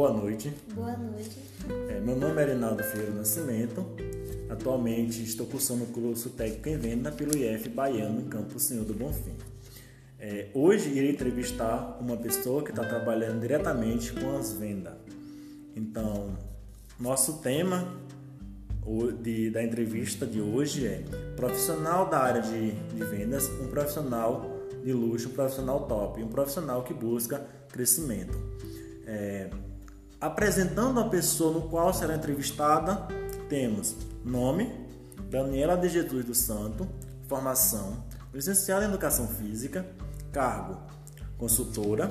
boa noite. Boa noite. É, meu nome é Reinaldo Ferreira Nascimento. Atualmente estou cursando o curso técnico em venda pelo IF Baiano, em Campo Senhor do Bonfim. É, hoje irei entrevistar uma pessoa que está trabalhando diretamente com as vendas. Então, nosso tema de, da entrevista de hoje é profissional da área de, de vendas, um profissional de luxo, um profissional top, um profissional que busca crescimento. É, apresentando a pessoa no qual será entrevistada, temos nome, Daniela de Jesus do Santo, formação, licenciada em Educação Física, cargo, consultora,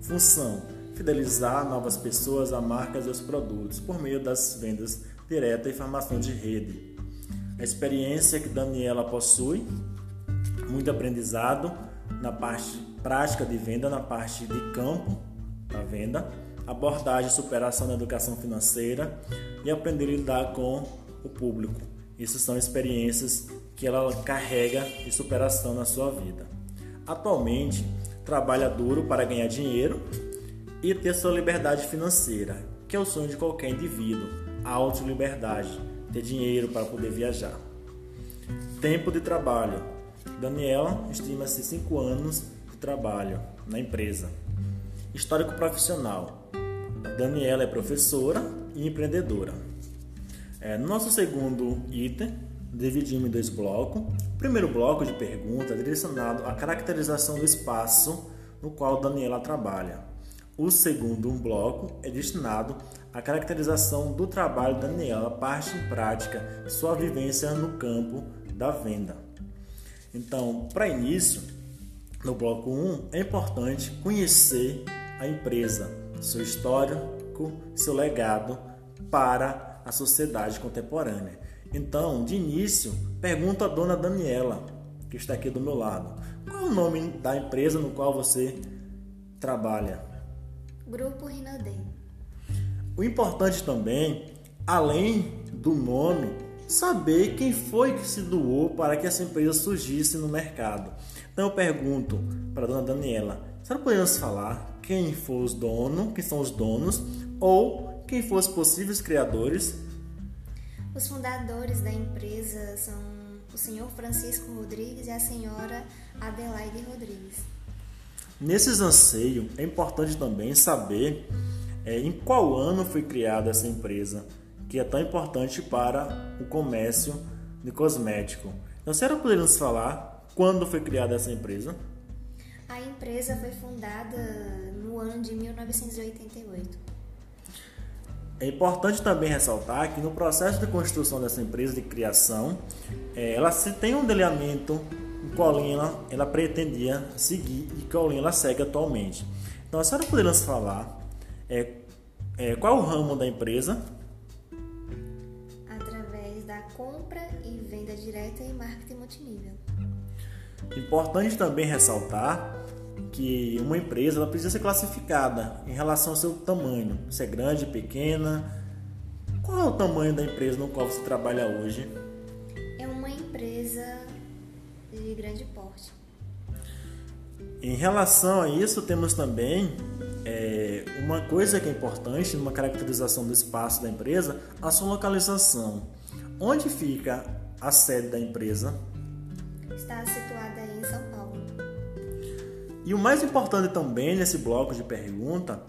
função, fidelizar novas pessoas a marcas e os produtos por meio das vendas diretas e formação de rede. A experiência que Daniela possui, muito aprendizado na parte prática de venda, na parte de campo da venda, abordagem e superação na educação financeira e aprender a lidar com o público. Isso são experiências que ela carrega de superação na sua vida. Atualmente, trabalha duro para ganhar dinheiro e ter sua liberdade financeira, que é o sonho de qualquer indivíduo, a auto-liberdade, ter dinheiro para poder viajar. Tempo de trabalho. Daniela estima-se 5 anos de trabalho na empresa. Histórico profissional. Daniela é professora e empreendedora. É, nosso segundo item, dividimos em dois blocos. O primeiro bloco de perguntas é direcionado à caracterização do espaço no qual Daniela trabalha. O segundo bloco é destinado à caracterização do trabalho de Daniela, parte em prática, sua vivência no campo da venda. Então, para início, no bloco 1, é importante conhecer a empresa, seu histórico, seu legado para a sociedade contemporânea. Então, de início, pergunto à dona Daniela, que está aqui do meu lado, qual é o nome da empresa no qual você trabalha? Grupo Rinodem. O importante também, além do nome, saber quem foi que se doou para que essa empresa surgisse no mercado. Então eu pergunto para a dona Daniela, será que podemos falar quem foi os donos, quem são os donos, ou quem foram os possíveis criadores? Os fundadores da empresa são o senhor Francisco Rodrigues e a senhora Adelaide Rodrigues. Nesses anseios, é importante também saber é, em qual ano foi criada essa empresa, que é tão importante para o comércio de cosmético. Então, a senhora poderia nos falar quando foi criada essa empresa? A empresa foi fundada no ano de 1988. É importante também ressaltar que no processo de construção dessa empresa de criação, é, ela se tem um delineamento em qual linha ela, ela pretendia seguir e qual linha ela segue atualmente. Então, a senhora poderia nos falar é, é, qual é o ramo da empresa? Através da compra e venda direta e marketing multinível. Importante também ressaltar que uma empresa ela precisa ser classificada em relação ao seu tamanho, se é grande, pequena. Qual é o tamanho da empresa no qual você trabalha hoje? É uma empresa de grande porte. Em relação a isso, temos também é, uma coisa que é importante numa caracterização do espaço da empresa, a sua localização. Onde fica a sede da empresa? Está situada em São Paulo. E o mais importante também nesse bloco de pergunta,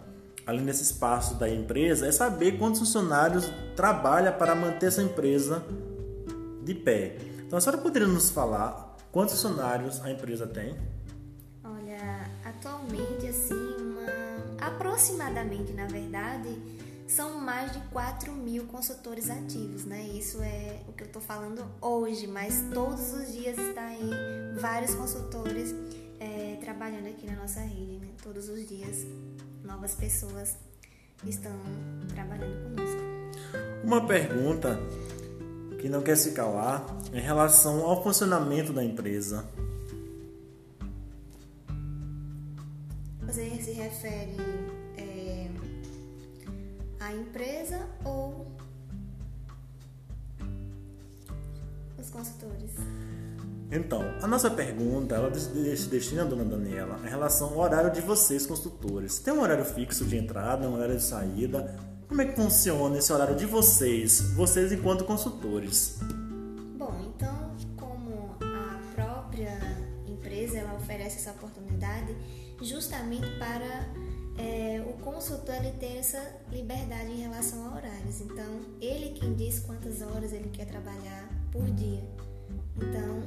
além desse espaço da empresa, é saber quantos funcionários trabalha para manter essa empresa de pé. Então, a senhora poderia nos falar quantos funcionários a empresa tem? Olha, atualmente, assim, uma... aproximadamente, na verdade, são mais de 4 mil consultores ativos, né? Isso é o que eu estou falando hoje, mas todos os dias está aí vários consultores é, trabalhando aqui na nossa rede, né? Todos os dias, novas pessoas estão trabalhando conosco. Uma pergunta que não quer se calar em relação ao funcionamento da empresa. Você se refere empresa ou os consultores? Então, a nossa pergunta, ela se destina, dona Daniela, em relação ao horário de vocês, construtores. Tem um horário fixo de entrada, um horário de saída? Como é que funciona esse horário de vocês, vocês enquanto consultores? Bom, então, como a própria empresa ela oferece essa oportunidade justamente para é, o consultor ele ter essa liberdade em relação a horários. Então, ele quem diz quantas horas ele quer trabalhar por dia. Então,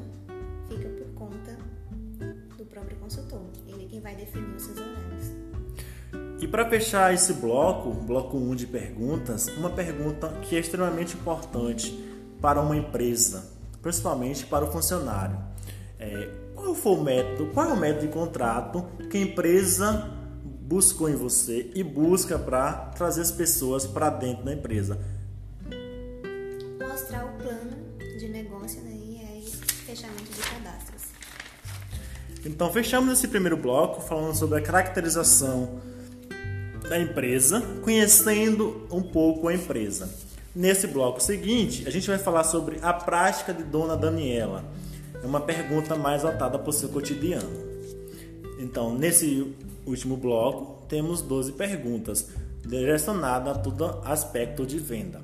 fica por conta do próprio consultor. Ele quem vai definir os seus horários. E para fechar esse bloco, bloco 1 um de perguntas, uma pergunta que é extremamente importante para uma empresa, principalmente para o funcionário. É, qual foi o método, qual é o método de contrato que a empresa buscou em você e busca para trazer as pessoas para dentro da empresa? Mostrar o plano de negócio né, e aí fechamento de cadastros. Então fechamos esse primeiro bloco falando sobre a caracterização da empresa, conhecendo um pouco a empresa. Nesse bloco seguinte, a gente vai falar sobre a prática de Dona Daniela. É uma pergunta mais voltada para o seu cotidiano. Então, nesse último bloco, temos 12 perguntas direcionadas a todo aspecto de venda.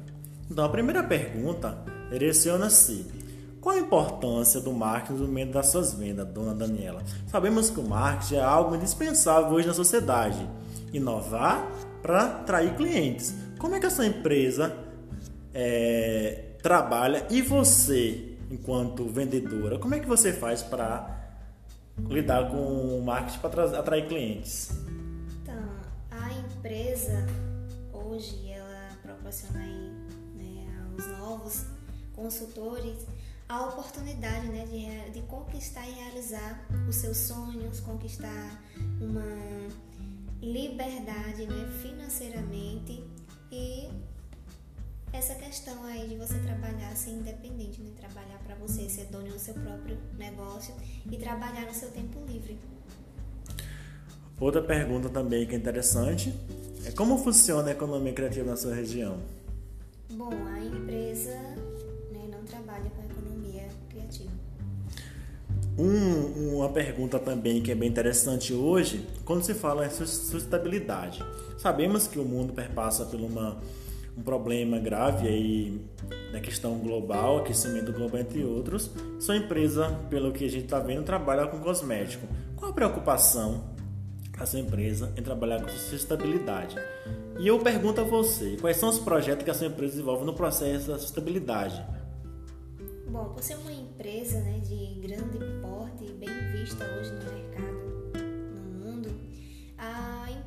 Então, a primeira pergunta direciona-se: qual a importância do marketing no meio das suas vendas, dona Daniela? Sabemos que o marketing é algo indispensável hoje na sociedade. Inovar para atrair clientes. Como é que a sua empresa é, trabalha e você, enquanto vendedora, como é que você faz para lidar com o marketing para atrair clientes? Então, a empresa hoje ela proporciona aí, né, aos novos consultores a oportunidade né, de, de conquistar e realizar os seus sonhos, conquistar uma liberdade né, financeiramente e essa questão aí de você trabalhar ser independente, né? trabalhar para você, ser dono do seu próprio negócio e trabalhar no seu tempo livre. Outra pergunta também que é interessante é como funciona a economia criativa na sua região? Bom, a empresa né, não trabalha com economia criativa. Um, uma pergunta também que é bem interessante hoje, quando se fala em sustentabilidade. Sabemos que o mundo perpassa por uma um problema grave aí na questão global, aquecimento global entre outros. Sua empresa, pelo que a gente está vendo, trabalha com cosmético. Qual a preocupação da sua empresa em trabalhar com sustentabilidade? E eu pergunto a você, quais são os projetos que a sua empresa desenvolve no processo da sustentabilidade? Bom, por ser uma empresa né, de grande porte, bem vista hoje no mercado,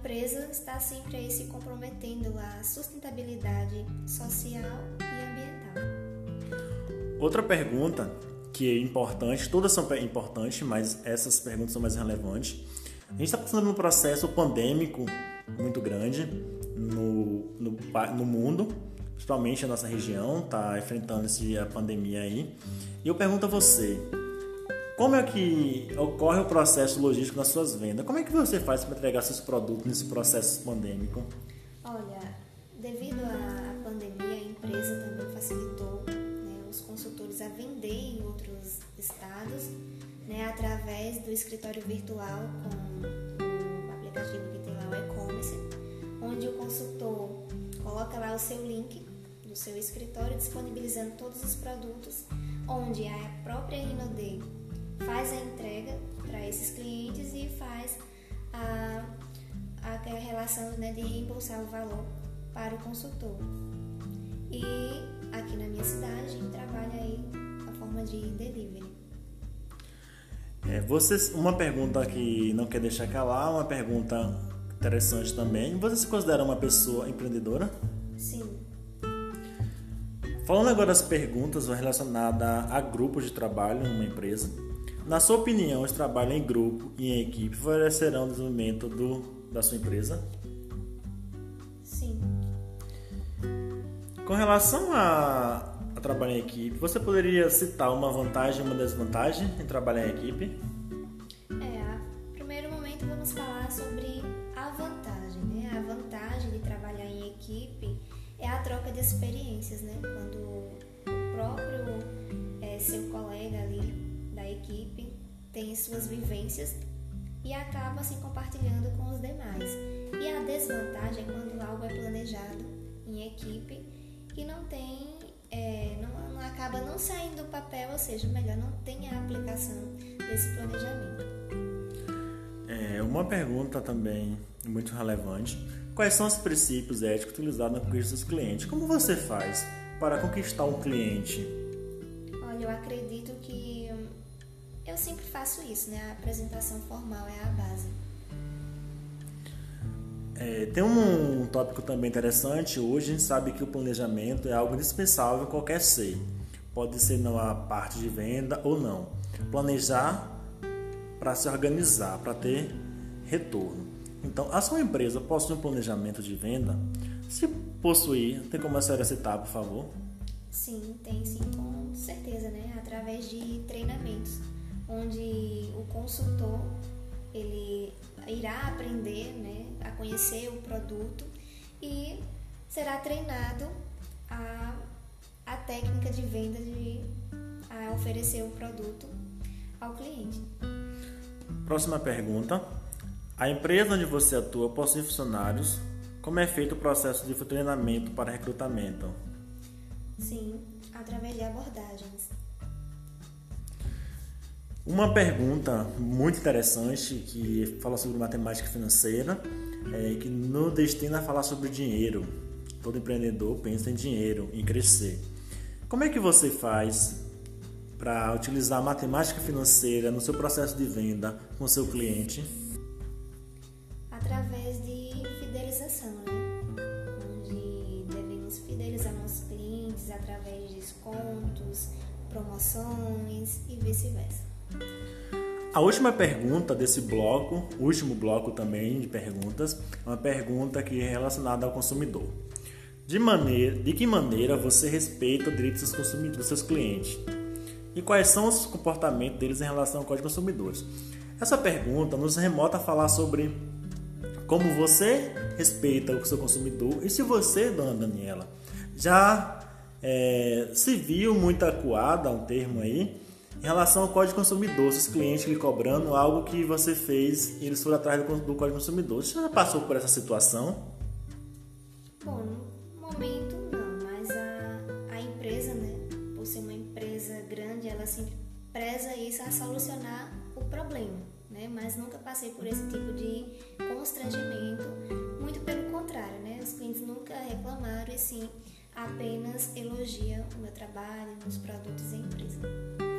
empresa está sempre aí se comprometendo à sustentabilidade social e ambiental. Outra pergunta que é importante, todas são importantes, mas essas perguntas são mais relevantes. A gente está passando por um processo pandêmico muito grande no, no, no mundo, principalmente a nossa região está enfrentando a pandemia aí. E eu pergunto a você, como é que ocorre o processo logístico nas suas vendas? Como é que você faz para entregar seus produtos nesse processo pandêmico? Olha, devido à pandemia, a empresa também facilitou né, os consultores a vender em outros estados, né, através do escritório virtual com o aplicativo que tem lá o e-commerce, onde o consultor coloca lá o seu link do seu escritório disponibilizando todos os produtos, onde a própria Rinode faz a entrega para esses clientes e faz a, a relação né, de reembolsar o valor para o consultor. E aqui na minha cidade a gente trabalha aí a forma de delivery. É, vocês, uma pergunta que não quer deixar calar, uma pergunta interessante também. Você se considera uma pessoa empreendedora? Sim. Falando agora das perguntas relacionadas a grupos de trabalho numa empresa, na sua opinião, os trabalhos em grupo e em equipe favorecerão o desenvolvimento do, da sua empresa? Sim. Com relação a, a trabalhar em equipe, você poderia citar uma vantagem e uma desvantagem em trabalhar em equipe? É, a primeiro momento vamos falar sobre a vantagem, né? A vantagem de trabalhar em equipe é a troca de experiências, né? Quando o próprio é, seu colega ali equipe tem suas vivências e acaba se compartilhando com os demais. E a desvantagem é quando algo é planejado em equipe e não tem, é, não, não, acaba não saindo do papel, ou seja, melhor, não tem a aplicação desse planejamento. É, uma pergunta também muito relevante. Quais são os princípios éticos utilizados na conquista dos clientes? Como você faz para conquistar um cliente? Olha, eu acredito que eu sempre faço isso, né? A apresentação formal é a base. É, tem um, um tópico também interessante. Hoje a gente sabe que o planejamento é algo indispensável em qualquer ser. Pode ser na parte de venda ou não. Planejar para se organizar, para ter retorno. Então, a sua empresa possui um planejamento de venda? Se possuir, tem como acessar essa etapa, por favor? Sim, tem sim, com certeza, né? Através de treinamentos, onde o consultor ele irá aprender, né, a conhecer o produto e será treinado a, a técnica de venda de a oferecer o produto ao cliente. Próxima pergunta. A empresa onde você atua possui funcionários? Como é feito o processo de treinamento para recrutamento? Sim, através de abordagens. Uma pergunta muito interessante que fala sobre matemática financeira é que nos destina a falar sobre dinheiro. Todo empreendedor pensa em dinheiro, em crescer. Como é que você faz para utilizar a matemática financeira no seu processo de venda com seu cliente? através de fidelização, né? onde devemos fidelizar nossos clientes através de descontos, promoções e vice-versa. A última pergunta desse bloco, último bloco também de perguntas, é uma pergunta que é relacionada ao consumidor. De, maneira, de que maneira você respeita o direito dos consumidores, dos seus clientes? E quais são os comportamentos deles em relação ao Código de Consumidores? Essa pergunta nos remota a falar sobre como você respeita o seu consumidor e se você, dona Daniela, já é, se viu muito acuada, um termo aí, em relação ao Código Consumidor, os clientes lhe cobrando algo que você fez e eles foram atrás do, do Código Consumidor. Você já passou por essa situação? Bom, no momento não, mas a, a empresa, né, por ser uma empresa grande, ela sempre preza isso a solucionar o problema né? Mas nunca passei por esse tipo de constrangimento. Muito pelo contrário, né? Os clientes nunca reclamaram e sim apenas elogiam o meu trabalho, meus produtos e empresa.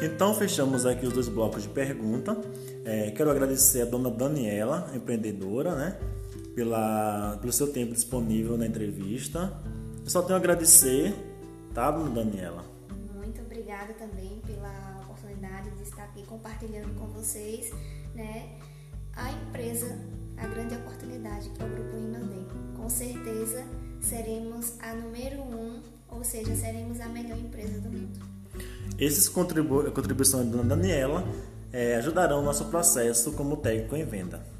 Então fechamos aqui os dois blocos de pergunta. É, quero agradecer a dona Daniela, empreendedora, né, pela, pelo seu tempo disponível na entrevista. Eu só tenho a agradecer, tá, dona Daniela? Muito obrigada também pela oportunidade de estar aqui compartilhando com vocês, né, a empresa, a grande oportunidade que é o Grupo Inodem. Com certeza seremos a número um, ou seja, seremos a melhor empresa do mundo. Essas contribu contribuições da Daniela é, ajudarão o nosso processo como técnico em venda.